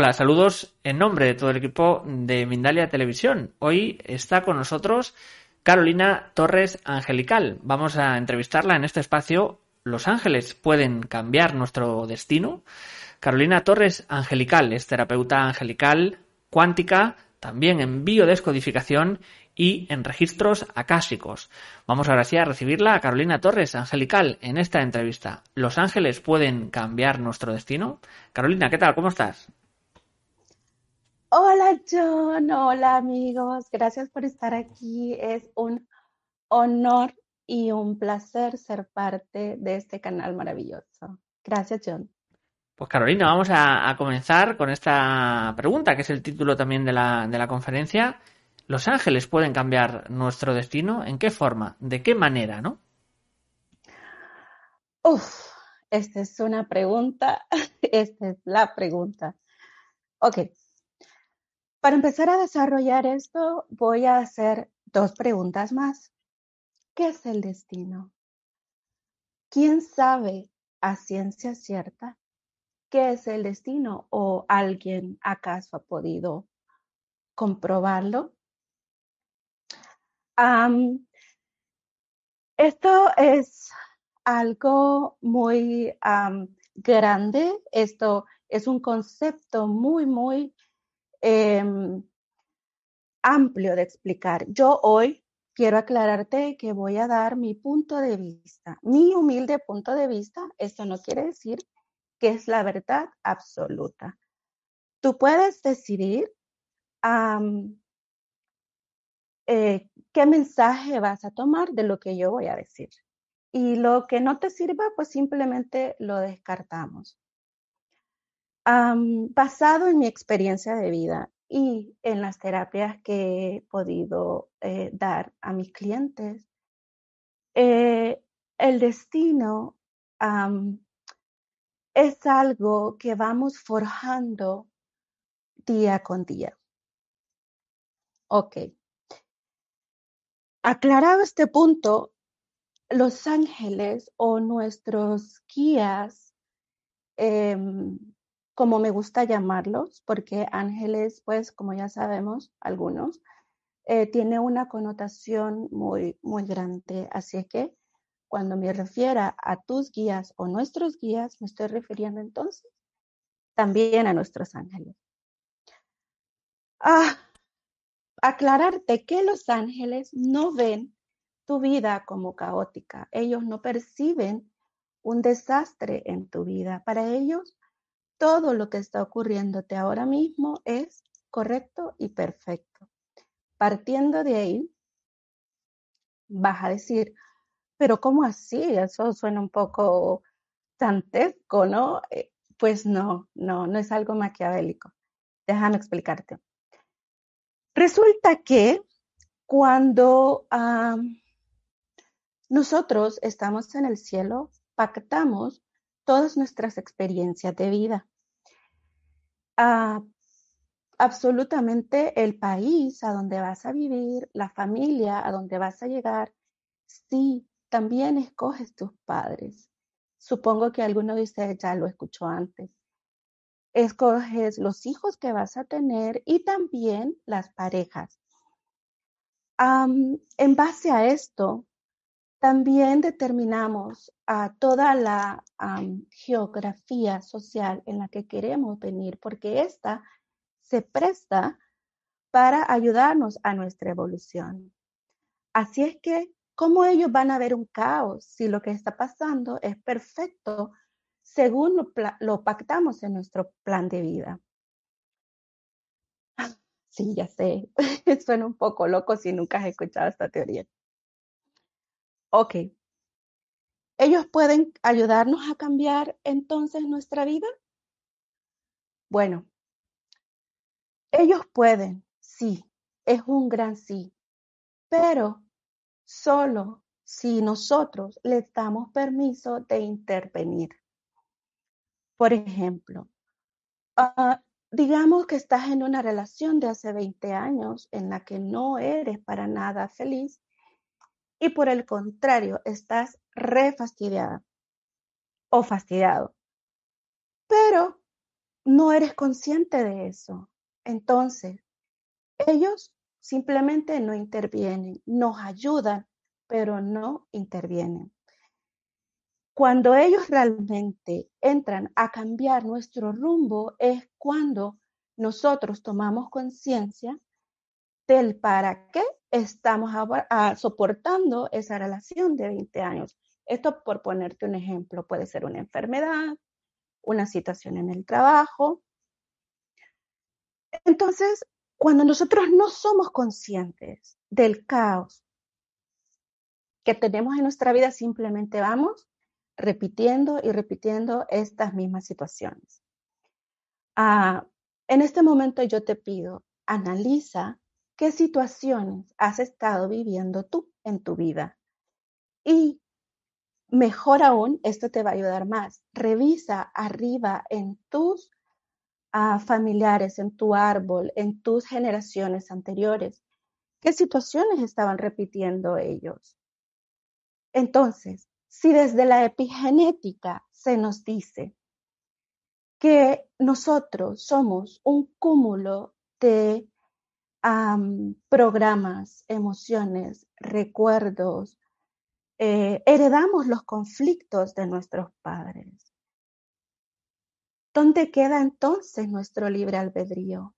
Hola, saludos en nombre de todo el equipo de Mindalia Televisión. Hoy está con nosotros Carolina Torres Angelical. Vamos a entrevistarla en este espacio. ¿Los ángeles pueden cambiar nuestro destino? Carolina Torres Angelical es terapeuta angelical, cuántica, también en biodescodificación y en registros acásicos. Vamos ahora sí a recibirla a Carolina Torres Angelical en esta entrevista. ¿Los ángeles pueden cambiar nuestro destino? Carolina, ¿qué tal? ¿Cómo estás? Hola John, hola amigos, gracias por estar aquí. Es un honor y un placer ser parte de este canal maravilloso. Gracias John. Pues Carolina, vamos a, comenzar con esta pregunta, que es el título también de la, de la conferencia. ¿Los ángeles pueden cambiar nuestro destino? ¿En qué forma? ¿De qué manera? ¿No? Uf, esta es una pregunta, esta es la pregunta. Ok, para empezar a desarrollar esto, voy a hacer dos preguntas más. ¿Qué es el destino? ¿Quién sabe a ciencia cierta qué es el destino o alguien acaso ha podido comprobarlo? esto es algo muy grande, esto es un concepto muy, muy Em, amplio de explicar. Yo hoy quiero aclararte que voy a dar mi punto de vista, mi humilde punto de vista. Esto no quiere decir que es la verdad absoluta. Tú puedes decidir eh, qué mensaje vas a tomar de lo que yo voy a decir. Y lo que no te sirva, pues simplemente lo descartamos basado en mi experiencia de vida y en las terapias que he podido eh, dar a mis clientes, eh, el destino es algo que vamos forjando día con día. Ok. Aclarado este punto, los ángeles o nuestros guías em, como me gusta llamarlos, porque ángeles, pues como ya sabemos, algunos, eh, tiene una connotación muy, muy grande. Así que cuando me refiera a tus guías o nuestros guías, me estoy refiriendo entonces también a nuestros ángeles. Ah, aclararte que los ángeles no ven tu vida como caótica. Ellos no perciben un desastre en tu vida. Para ellos, todo lo que está ocurriéndote ahora mismo es correcto y perfecto. Partiendo de ahí, vas a decir, pero ¿cómo así? Eso suena un poco tantesco, ¿no? Eh, pues no, no, no es algo maquiavélico. Déjame explicarte. Resulta que cuando nosotros estamos en el cielo, pactamos todas nuestras experiencias de vida. Ah, absolutamente el país a donde vas a vivir, la familia a donde vas a llegar, sí, también escoges tus padres. Supongo que alguno de ustedes ya lo escuchó antes. Escoges los hijos que vas a tener y también las parejas. en base a esto, también determinamos a toda la geografía social en la que queremos venir, porque esta se presta para ayudarnos a nuestra evolución. Así es que, ¿cómo ellos van a ver un caos si lo que está pasando es perfecto según lo, lo pactamos en nuestro plan de vida? Sí, ya sé, suena un poco loco si nunca has escuchado esta teoría. Ok. ¿Ellos pueden ayudarnos a cambiar entonces nuestra vida? Bueno, ellos pueden, sí, es un gran sí, pero solo si nosotros les damos permiso de intervenir. Por ejemplo, ah, digamos que estás en una relación de hace 20 años en la que no eres para nada feliz y por el contrario, estás re fastidiada o fastidiado. Pero no eres consciente de eso. Entonces, ellos simplemente no intervienen, nos ayudan, pero no intervienen. Cuando ellos realmente entran a cambiar nuestro rumbo es cuando nosotros tomamos conciencia del para qué estamos soportando esa relación de 20 años. Esto por ponerte un ejemplo, puede ser una enfermedad, una situación en el trabajo. Entonces, cuando nosotros no somos conscientes del caos que tenemos en nuestra vida, simplemente vamos repitiendo y repitiendo estas mismas situaciones. Ah, en este momento yo te pido, analiza qué situaciones has estado viviendo tú en tu vida. Y mejor aún, esto te va a ayudar más. Revisa arriba en tus ah, familiares, en tu árbol, en tus generaciones anteriores, qué situaciones estaban repitiendo ellos. Entonces, si desde la epigenética se nos dice que nosotros somos un cúmulo de programas, emociones, recuerdos, eh, heredamos los conflictos de nuestros padres. ¿Dónde queda entonces nuestro libre albedrío?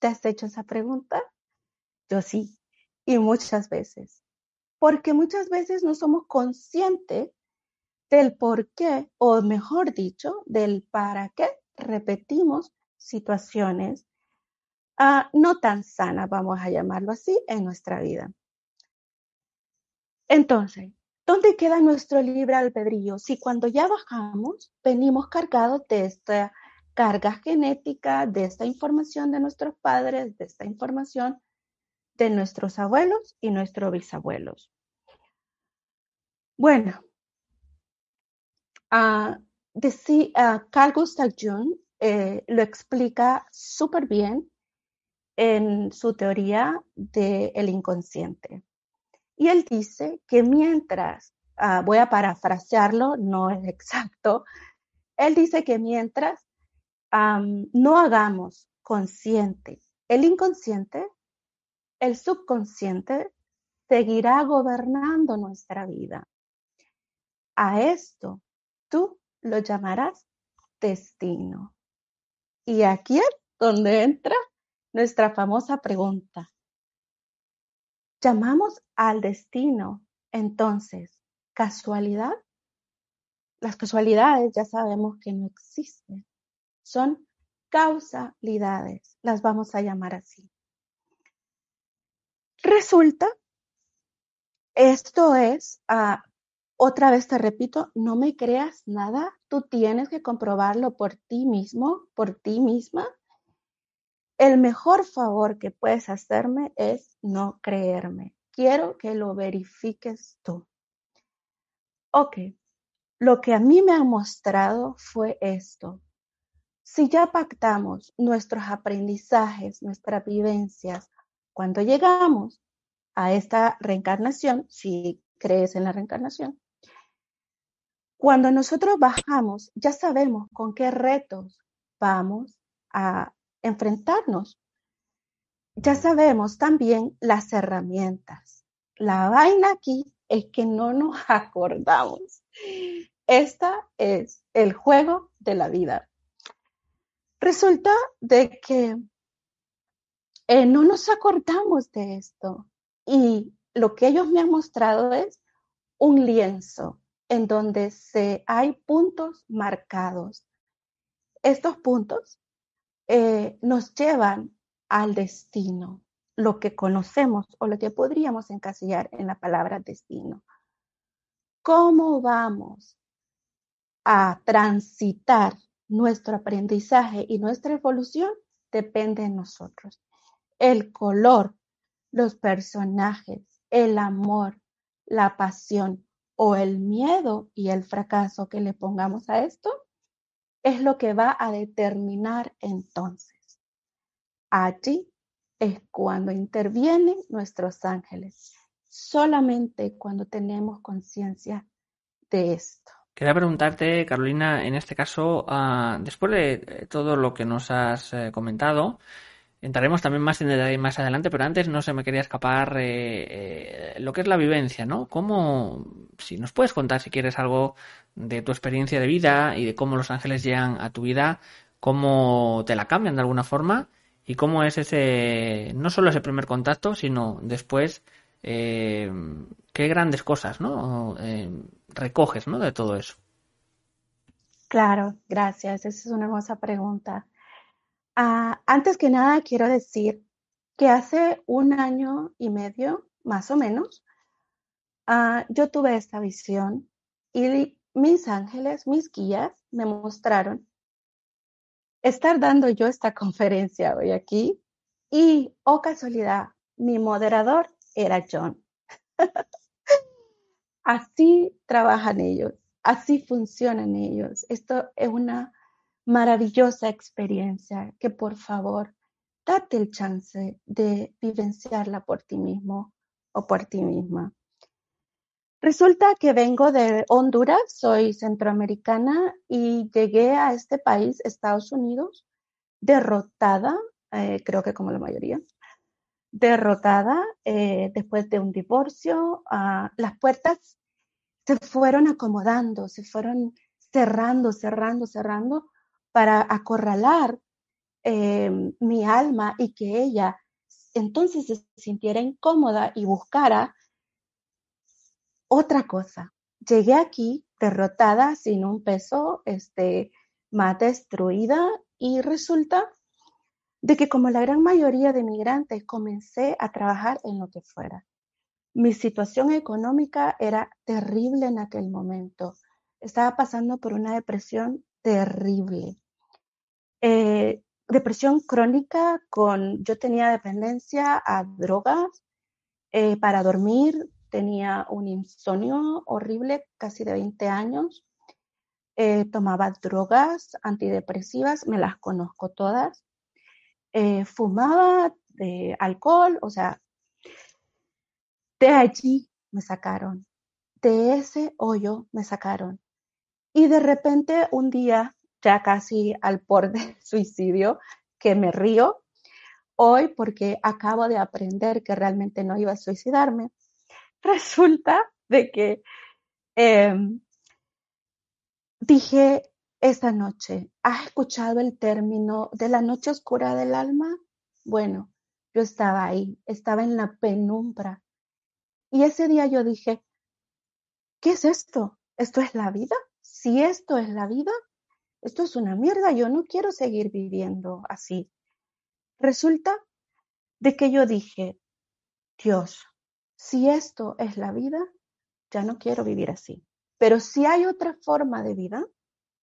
¿Te has hecho esa pregunta? Yo sí, y muchas veces porque muchas veces no somos conscientes del por qué, o mejor dicho, del para qué repetimos situaciones ah, no tan sanas, vamos a llamarlo así, en nuestra vida. Entonces, ¿dónde queda nuestro libre albedrío? Si cuando ya bajamos, venimos cargados de esta carga genética, de esta información de nuestros padres, de esta información de nuestros abuelos y nuestros bisabuelos. Bueno, uh, Carl Gustav Jung eh, lo explica súper bien en su teoría del inconsciente. Y él dice que mientras, ah, voy a parafrasearlo, no es exacto, él dice que mientras no hagamos consciente el inconsciente, el subconsciente seguirá gobernando nuestra vida. A esto tú lo llamarás destino. Y aquí es donde entra nuestra famosa pregunta. Llamamos al destino, entonces, casualidad. Las casualidades ya sabemos que no existen. Son causalidades, las vamos a llamar así. Resulta, esto es, ah, otra vez te repito, no me creas nada, tú tienes que comprobarlo por ti mismo, por ti misma. El mejor favor que puedes hacerme es no creerme. Quiero que lo verifiques tú. Ok, lo que a mí me ha mostrado fue esto. Si ya pactamos nuestros aprendizajes, nuestras vivencias, cuando llegamos a esta reencarnación, si crees en la reencarnación, cuando nosotros bajamos, ya sabemos con qué retos vamos a enfrentarnos. Ya sabemos también las herramientas. La vaina aquí es que no nos acordamos. Esta es el juego de la vida. Resulta de que eh, no nos acordamos de esto. Y lo que ellos me han mostrado es un lienzo en donde se, hay puntos marcados. Estos puntos eh, nos llevan al destino, lo que conocemos o lo que podríamos encasillar en la palabra destino. ¿Cómo vamos a transitar nuestro aprendizaje y nuestra evolución? Depende de nosotros el color, los personajes, el amor, la pasión o el miedo y el fracaso que le pongamos a esto es lo que va a determinar entonces. Allí es cuando intervienen nuestros ángeles, solamente cuando tenemos conciencia de esto. Quería preguntarte, Carolina, en este caso, ah, después de todo lo que nos has eh, comentado, entraremos también más en detalle más adelante, pero antes no se me quería escapar eh, eh, lo que es la vivencia, ¿no? ¿Cómo, si nos puedes contar si quieres algo de tu experiencia de vida y de cómo los ángeles llegan a tu vida, cómo te la cambian de alguna forma y cómo es ese, no solo ese primer contacto, sino después eh, qué grandes cosas, ¿no? Eh, recoges, ¿no? De todo eso. Claro, gracias. Esa es una hermosa pregunta. Ah, antes que nada, quiero decir que hace un año y medio, más o menos, ah, yo tuve esta visión y mis ángeles, mis guías, me mostraron estar dando yo esta conferencia hoy aquí y, oh casualidad, mi moderador era John. así trabajan ellos, así funcionan ellos. Esto es una maravillosa experiencia que por favor, date el chance de vivenciarla por ti mismo o por ti misma. Resulta que vengo de Honduras, soy centroamericana y llegué a este país, Estados Unidos, derrotada, eh, creo que como la mayoría, derrotada eh, después de un divorcio. Ah, las puertas se fueron acomodando, se fueron cerrando, cerrando, cerrando para acorralar eh, mi alma y que ella entonces se sintiera incómoda y buscara otra cosa, llegué aquí derrotada, sin un peso, este, más destruida y resulta de que como la gran mayoría de migrantes comencé a trabajar en lo que fuera. Mi situación económica era terrible en aquel momento. Estaba pasando por una depresión terrible. Eh, depresión crónica con, yo tenía dependencia a drogas eh, para dormir, tenía un insomnio horrible, casi de 20 años. Eh, tomaba drogas antidepresivas, me las conozco todas. Fumaba de alcohol, o sea, de allí me sacaron, de ese hoyo me sacaron. Y de repente un día, ya casi al borde del suicidio, que me río hoy porque acabo de aprender que realmente no iba a suicidarme, resulta de que em, dije esta noche, ¿has escuchado el término de la noche oscura del alma? Bueno, yo estaba ahí, estaba en la penumbra. Y ese día yo dije, ¿qué es esto? ¿Esto es la vida? Si esto es la vida, esto es una mierda, yo no quiero seguir viviendo así. Resulta de que yo dije, Dios, si esto es la vida, ya no quiero vivir así. Pero si hay otra forma de vida,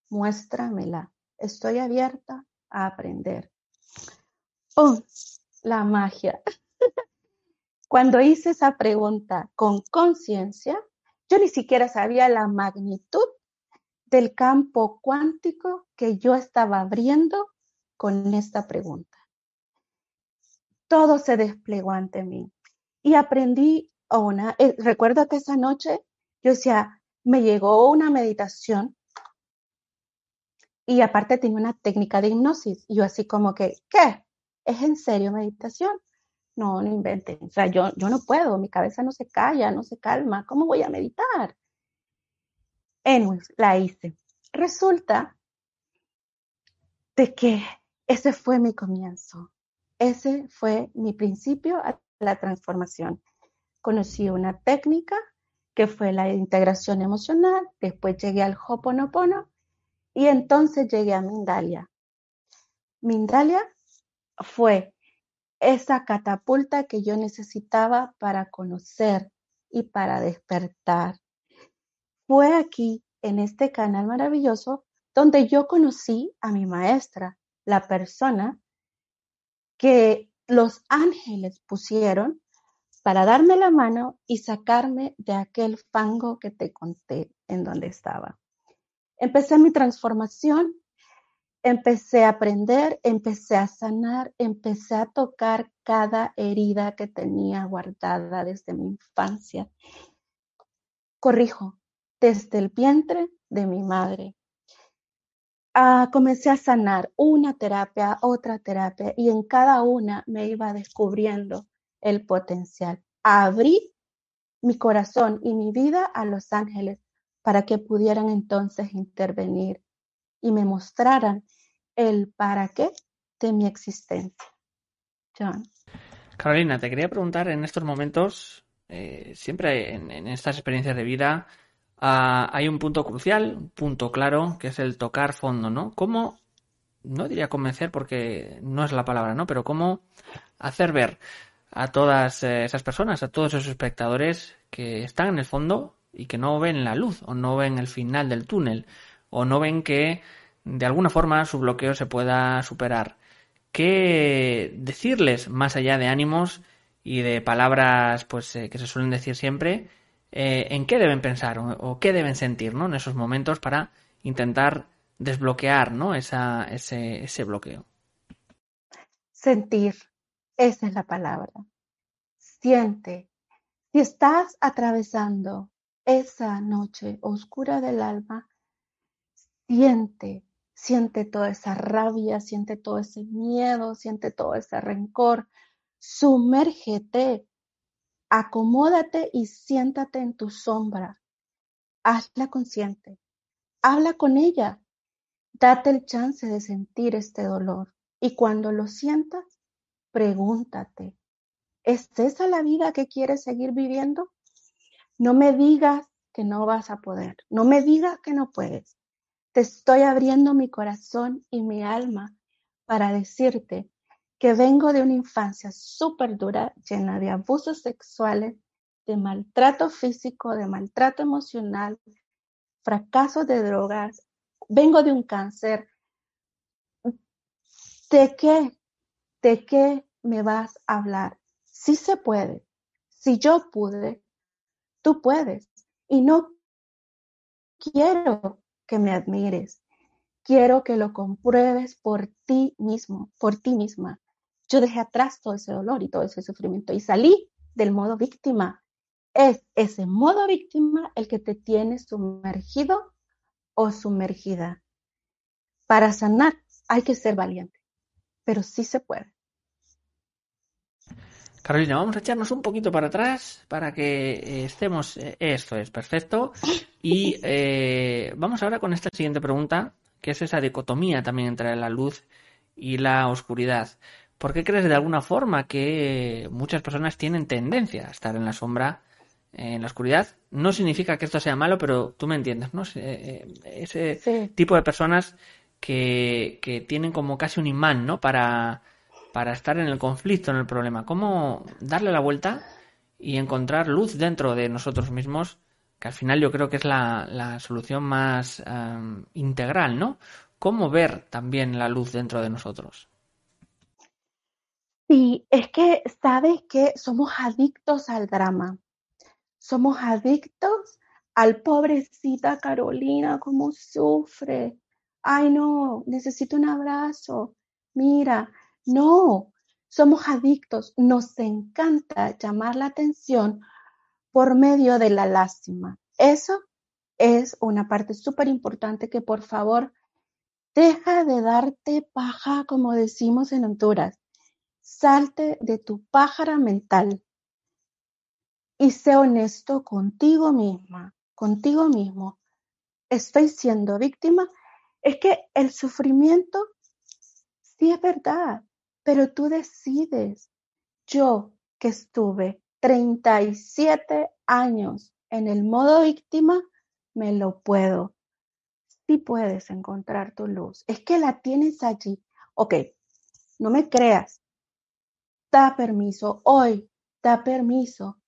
muéstramela. Estoy abierta a aprender. Oh, la magia. Cuando hice esa pregunta con conciencia, yo ni siquiera sabía la magnitud del campo cuántico que yo estaba abriendo con esta pregunta. Todo se desplegó ante mí y aprendí una, eh, recuerdo que esa noche yo decía, me llegó una meditación y aparte tenía una técnica de hipnosis. Y yo así como que, ¿qué? ¿Es en serio meditación? No, no inventen. O sea, yo, yo no puedo, mi cabeza no se calla, no se calma. ¿Cómo voy a meditar? Anyways, la hice. Resulta de que ese fue mi comienzo. Ese fue mi principio la transformación. Conocí una técnica que fue la integración emocional, después llegué al Hoponopono y entonces llegué a Mindalia. Mindalia fue esa catapulta que yo necesitaba para conocer y para despertar. Fue aquí, en este canal maravilloso, donde yo conocí a mi maestra, la persona que los ángeles pusieron para darme la mano y sacarme de aquel fango que te conté en donde estaba. Empecé mi transformación, empecé a aprender, empecé a sanar, empecé a tocar cada herida que tenía guardada desde mi infancia. Corrijo, desde el vientre de mi madre. Ah, comencé a sanar una terapia, otra terapia, y en cada una me iba descubriendo el potencial. Abrí mi corazón y mi vida a los ángeles para que pudieran entonces intervenir y me mostraran el para qué de mi existencia. Carolina, te quería preguntar en estos momentos, eh, siempre en, estas experiencias de vida, ah, hay un punto crucial, un punto claro, que es el tocar fondo, ¿no? ¿Cómo, no diría convencer porque no es la palabra, ¿no? Pero cómo hacer ver a todas eh, esas personas, a todos esos espectadores que están en el fondo y que no ven la luz o no ven el final del túnel o no ven que de alguna forma su bloqueo se pueda superar. ¿Qué decirles más allá de ánimos y de palabras pues eh, que se suelen decir siempre? Eh, ¿En qué deben pensar o, qué deben sentir ¿no? en esos momentos para intentar desbloquear ¿no? Ese, ese bloqueo? Sentir, esa es la palabra. Siente. Si estás atravesando esa noche oscura del alma, siente Siente toda esa rabia, siente todo ese miedo, siente todo ese rencor. Sumérgete, acomódate y siéntate en tu sombra. Hazla consciente. Habla con ella. Date el chance de sentir este dolor. Y cuando lo sientas, pregúntate, ¿es esa la vida que quieres seguir viviendo? No me digas que no vas a poder. No me digas que no puedes. Te estoy abriendo mi corazón y mi alma para decirte que vengo de una infancia súper dura, llena de abusos sexuales, de maltrato físico, de maltrato emocional, fracasos de drogas. Vengo de un cáncer. ¿De qué? ¿De qué me vas a hablar? Si se puede. Si yo pude, tú puedes. Y no quiero que me admires. Quiero que lo compruebes por ti mismo, por ti misma. Yo dejé atrás todo ese dolor y todo ese sufrimiento y salí del modo víctima. Es ese modo víctima el que te tiene sumergido o sumergida. Para sanar hay que ser valiente, pero sí se puede. Carolina, vamos a echarnos un poquito para atrás para que eh, estemos. Eh, esto es perfecto. Y eh, vamos ahora con esta siguiente pregunta, que es esa dicotomía también entre la luz y la oscuridad. ¿Por qué crees de alguna forma que muchas personas tienen tendencia a estar en la sombra, en la oscuridad? No significa que esto sea malo, pero tú me entiendes, ¿no? Ese tipo de personas que, que tienen como casi un imán, ¿no? Para para estar en el conflicto, en el problema. ¿Cómo darle la vuelta y encontrar luz dentro de nosotros mismos? Que al final yo creo que es la, solución más em, integral, ¿no? ¿Cómo ver también la luz dentro de nosotros? Sí, es que sabes que somos adictos al drama. Somos adictos al pobrecita Carolina, cómo sufre. Ay, no, necesito un abrazo. Mira, no, somos adictos. Nos encanta llamar la atención por medio de la lástima. Eso es una parte súper importante que por favor deja de darte paja, como decimos en Honduras. Salte de tu pájara mental y sé honesto contigo misma, contigo mismo. Estoy siendo víctima. Es que el sufrimiento sí es verdad pero tú decides. Yo que estuve 37 años en el modo víctima, me lo puedo. Sí puedes encontrar tu luz. Es que la tienes allí. Ok, no me creas. Da permiso hoy, da permiso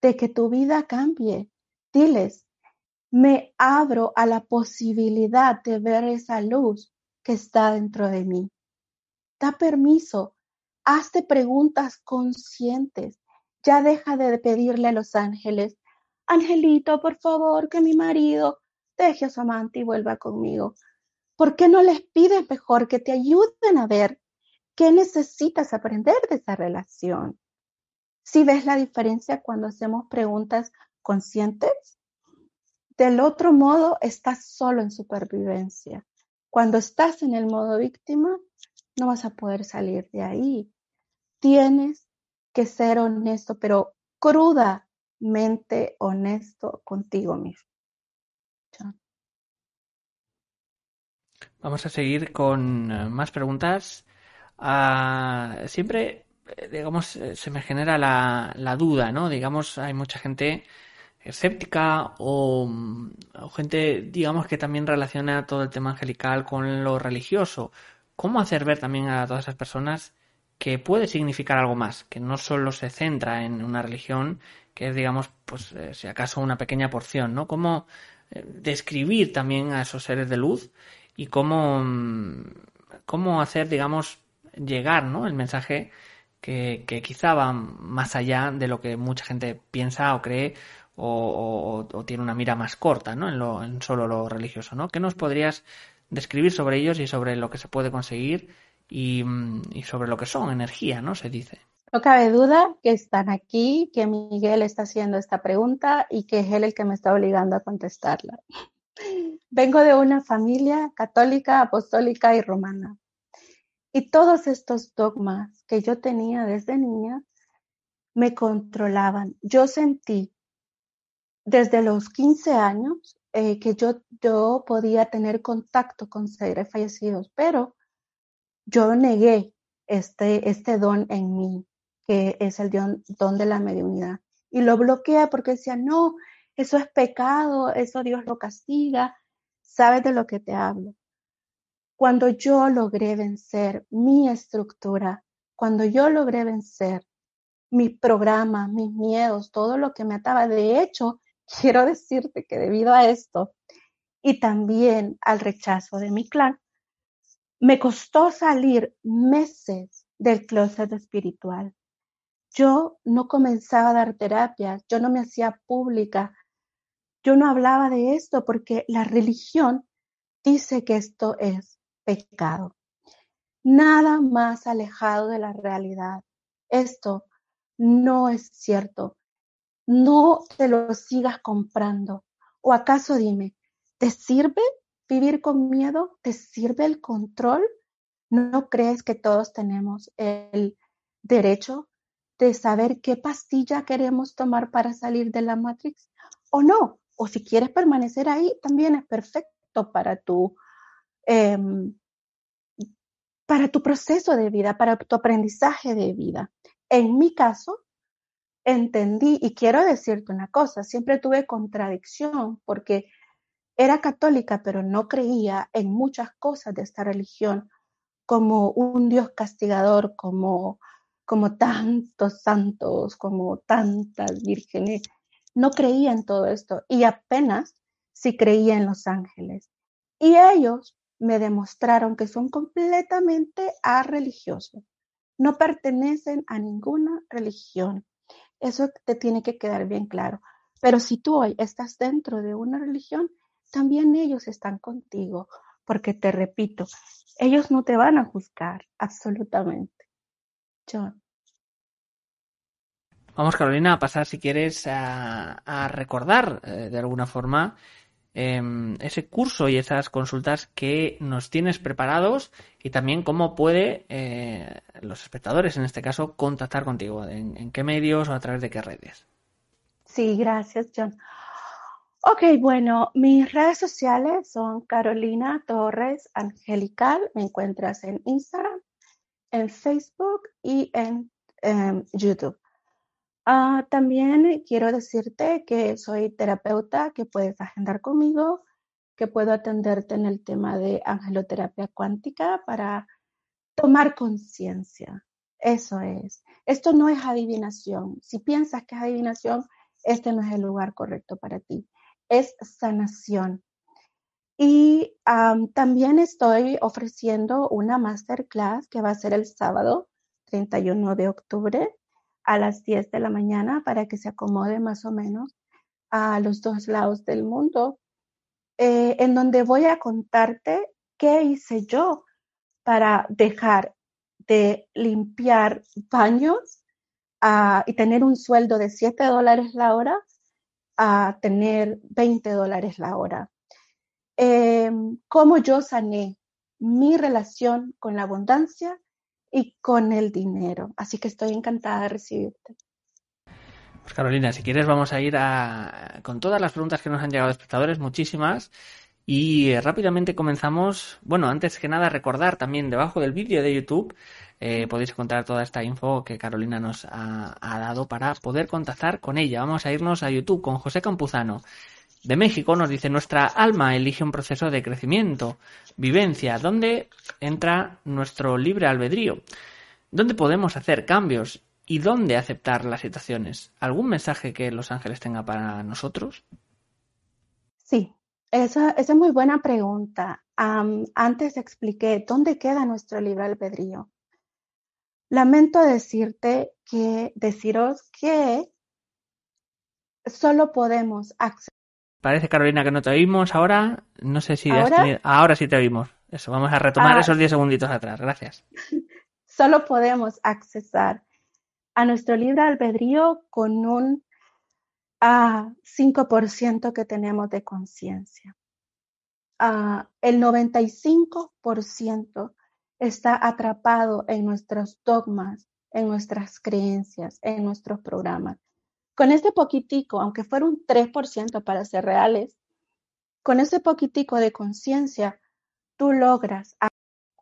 de que tu vida cambie. Diles, me abro a la posibilidad de ver esa luz que está dentro de mí. Da permiso, hazte preguntas conscientes. Ya deja de pedirle a los ángeles, Angelito, por favor, que mi marido deje a su amante y vuelva conmigo. ¿Por qué no les pides mejor que te ayuden a ver qué necesitas aprender de esa relación? Si ves la diferencia cuando hacemos preguntas conscientes, Del otro modo, estás solo en supervivencia. Cuando estás en el modo víctima, no vas a poder salir de ahí. Tienes que ser honesto, pero crudamente honesto contigo mismo. Vamos a seguir con eh, más preguntas. Ah, siempre, eh, digamos, eh, se me genera la, la, duda, ¿no? Digamos, hay mucha gente escéptica o, o, gente, digamos, que también relaciona todo el tema angelical con lo religioso. ¿Cómo hacer ver también a todas esas personas que puede significar algo más, que no solo se centra en una religión, que es, digamos, pues, si acaso una pequeña porción, ¿no? ¿Cómo describir también a esos seres de luz y cómo, cómo hacer, digamos, llegar ¿no? el mensaje que, quizá va más allá de lo que mucha gente piensa o cree o, tiene una mira más corta ¿no? en, lo, en solo lo religioso. ¿no? ¿Qué nos podrías describir sobre ellos y sobre lo que se puede conseguir y, y sobre lo que son energía, ¿no? Se dice. No cabe duda que están aquí, que Miguel está haciendo esta pregunta y que es él el que me está obligando a contestarla. Vengo de una familia católica, apostólica y romana. Y todos estos dogmas que yo tenía desde niña me controlaban. Yo sentí desde los 15 años eh, que yo, yo podía tener contacto con seres fallecidos, pero yo negué este, este don en mí, que es el don, don de la mediunidad. Y lo bloqueé porque decía, no, eso es pecado, eso Dios lo castiga. ¿Sabes de lo que te hablo? Cuando yo logré vencer mi estructura, cuando yo logré vencer mis programas, mis miedos, todo lo que me ataba, de hecho, quiero decirte que debido a esto y también al rechazo de mi clan, me costó salir meses del closet espiritual. Yo no comenzaba a dar terapias, yo no me hacía pública, yo no hablaba de esto porque la religión dice que esto es pecado. Nada más alejado de la realidad. Esto no es cierto. No te lo sigas comprando. ¿O acaso dime, ¿te sirve vivir con miedo? ¿Te sirve el control? ¿No crees que todos tenemos el derecho de saber qué pastilla queremos tomar para salir de la Matrix? ¿O no? o si quieres permanecer ahí, también es perfecto para tu, em, para tu proceso de vida, para tu aprendizaje de vida. En mi caso, entendí, y quiero decirte una cosa, siempre tuve contradicción porque era católica, pero no creía en muchas cosas de esta religión, como un Dios castigador, como, como tantos santos, como tantas vírgenes no creía en todo esto y apenas si creía en los ángeles. Y ellos me demostraron que son completamente religiosos. No pertenecen a ninguna religión. Eso te tiene que quedar bien claro. Pero si tú hoy estás dentro de una religión, también ellos están contigo, porque te repito, ellos no te van a juzgar absolutamente. John. Vamos, Carolina, a pasar, si quieres, a, recordar eh, de alguna forma em, ese curso y esas consultas que nos tienes preparados y también cómo puede eh, los espectadores, en este caso, contactar contigo, en, qué medios o a través de qué redes. Sí, gracias, John. Ok, bueno, mis redes sociales son Carolina Torres Angelical. Me encuentras en Instagram, en Facebook y en em, YouTube. Ah, también quiero decirte que soy terapeuta, que puedes agendar conmigo, que puedo atenderte en el tema de angeloterapia cuántica para tomar conciencia. Eso es. Esto no es adivinación. Si piensas que es adivinación, este no es el lugar correcto para ti. Es sanación. Y también estoy ofreciendo una masterclass que va a ser el sábado 31 de octubre a las 10 de la mañana para que se acomode más o menos a los dos lados del mundo, eh, en donde voy a contarte qué hice yo para dejar de limpiar baños ah, y tener un sueldo de 7 dólares la hora a tener 20 dólares la hora. Em, cómo yo sané mi relación con la abundancia y con el dinero. Así que estoy encantada de recibirte. Pues Carolina, si quieres vamos a ir a, con todas las preguntas que nos han llegado espectadores, muchísimas. Y eh, rápidamente comenzamos. Bueno, antes que nada recordar también debajo del vídeo de YouTube eh, podéis encontrar toda esta info que Carolina nos ha, dado para poder contactar con ella. Vamos a irnos a YouTube con José Campuzano. De México nos dice nuestra alma elige un proceso de crecimiento, vivencia, donde entra nuestro libre albedrío, ¿Dónde podemos hacer cambios y dónde aceptar las situaciones. ¿Algún mensaje que Los Ángeles tenga para nosotros? Sí, esa, es muy buena pregunta. antes expliqué dónde queda nuestro libre albedrío. Lamento decirte que, deciros que solo podemos acceder. Parece, Carolina, que no te oímos ahora. No sé si ¿Ahora? ahora sí te oímos. Eso, vamos a retomar ah. esos 10 segunditos atrás. Gracias. solo podemos accesar a nuestro libre albedrío con un 5% que tenemos de conciencia. el 95% está atrapado en nuestros dogmas, en nuestras creencias, en nuestros programas. Con este poquitico, aunque fuera un 3% para ser reales, con ese poquitico de conciencia, tú logras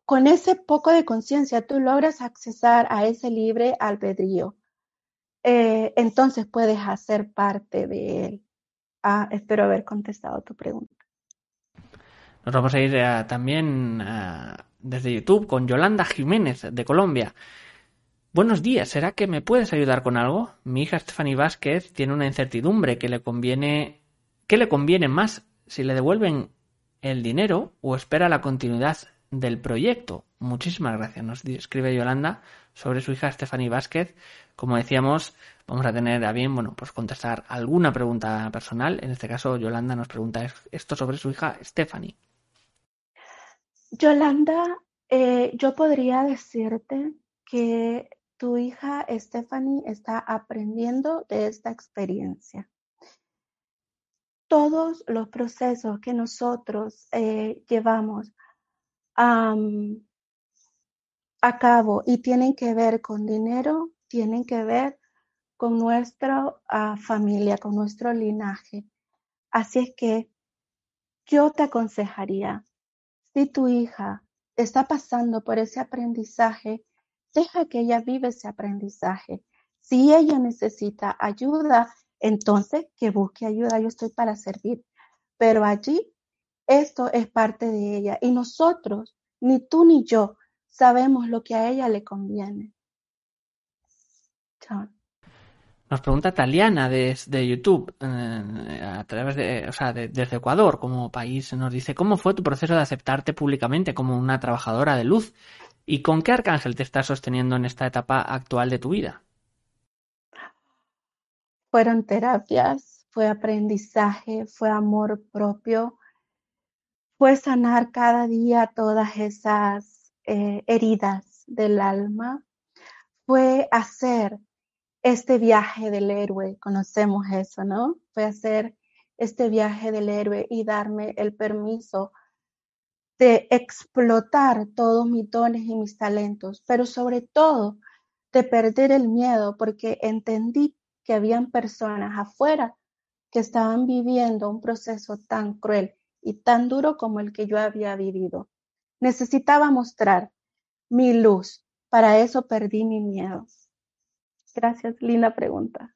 con ese poco de conciencia tú logras accesar a ese libre albedrío. Eh, entonces puedes hacer parte de él. Ah, espero haber contestado tu pregunta. Nos vamos a ir eh, también eh, desde YouTube con Yolanda Jiménez de Colombia. Buenos días, ¿será que me puedes ayudar con algo? Mi hija Stephanie Vázquez tiene una incertidumbre que le conviene. ¿Qué le conviene más? Si le devuelven el dinero o espera la continuidad del proyecto. Muchísimas gracias. Nos escribe Yolanda sobre su hija Stephanie Vázquez. Como decíamos, vamos a tener a bien, bueno, pues contestar alguna pregunta personal. En este caso, Yolanda nos pregunta esto sobre su hija Stephanie. Yolanda, eh, yo podría decirte que tu hija Stephanie está aprendiendo de esta experiencia. Todos los procesos que nosotros eh, llevamos a cabo y tienen que ver con dinero, tienen que ver con nuestra ah, familia, con nuestro linaje. Así es que yo te aconsejaría, si tu hija está pasando por ese aprendizaje, deja que ella vive ese aprendizaje. Si ella necesita ayuda, entonces que busque ayuda, yo estoy para servir. Pero allí esto es parte de ella y nosotros, ni tú ni yo, sabemos lo que a ella le conviene. Nos pregunta Taliana desde YouTube, eh, a través de, o sea, desde Ecuador como país, nos dice, ¿cómo fue tu proceso de aceptarte públicamente como una trabajadora de luz? ¿Y con qué arcángel te estás sosteniendo en esta etapa actual de tu vida? Fueron terapias, fue aprendizaje, fue amor propio, fue sanar cada día todas esas eh, heridas del alma, fue hacer este viaje del héroe, conocemos eso, ¿no? Fue hacer este viaje del héroe y darme el permiso de explotar todos mis dones y mis talentos, pero sobre todo de perder el miedo porque entendí que habían personas afuera que estaban viviendo un proceso tan cruel y tan duro como el que yo había vivido. Necesitaba mostrar mi luz. Para eso perdí mi miedo. Gracias, linda pregunta.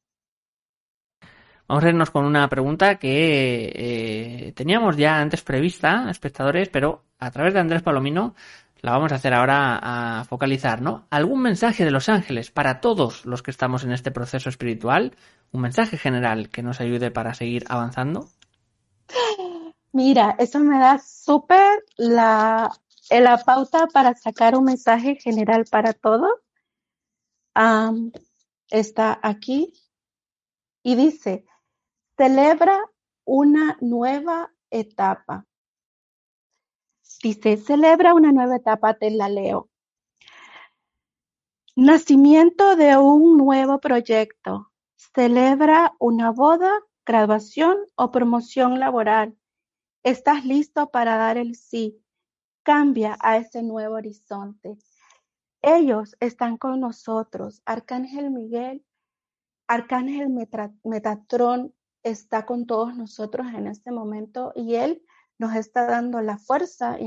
Vamos a irnos con una pregunta que eh, teníamos ya antes prevista, espectadores, pero a través de Andrés Palomino la vamos a hacer ahora a focalizar, ¿no? ¿Algún mensaje de los ángeles para todos los que estamos en este proceso espiritual? ¿Un mensaje general que nos ayude para seguir avanzando? Mira, eso me da súper la, la pauta para sacar un mensaje general para todos. está aquí y dice, celebra una nueva etapa. Dice, celebra una nueva etapa, te la leo. Nacimiento de un nuevo proyecto. Celebra una boda graduación o promoción laboral. Estás listo para dar el sí. Cambia a ese nuevo horizonte. Ellos están con nosotros. Arcángel Miguel, Arcángel Metatrón está con todos nosotros en este momento y él nos está dando la fuerza y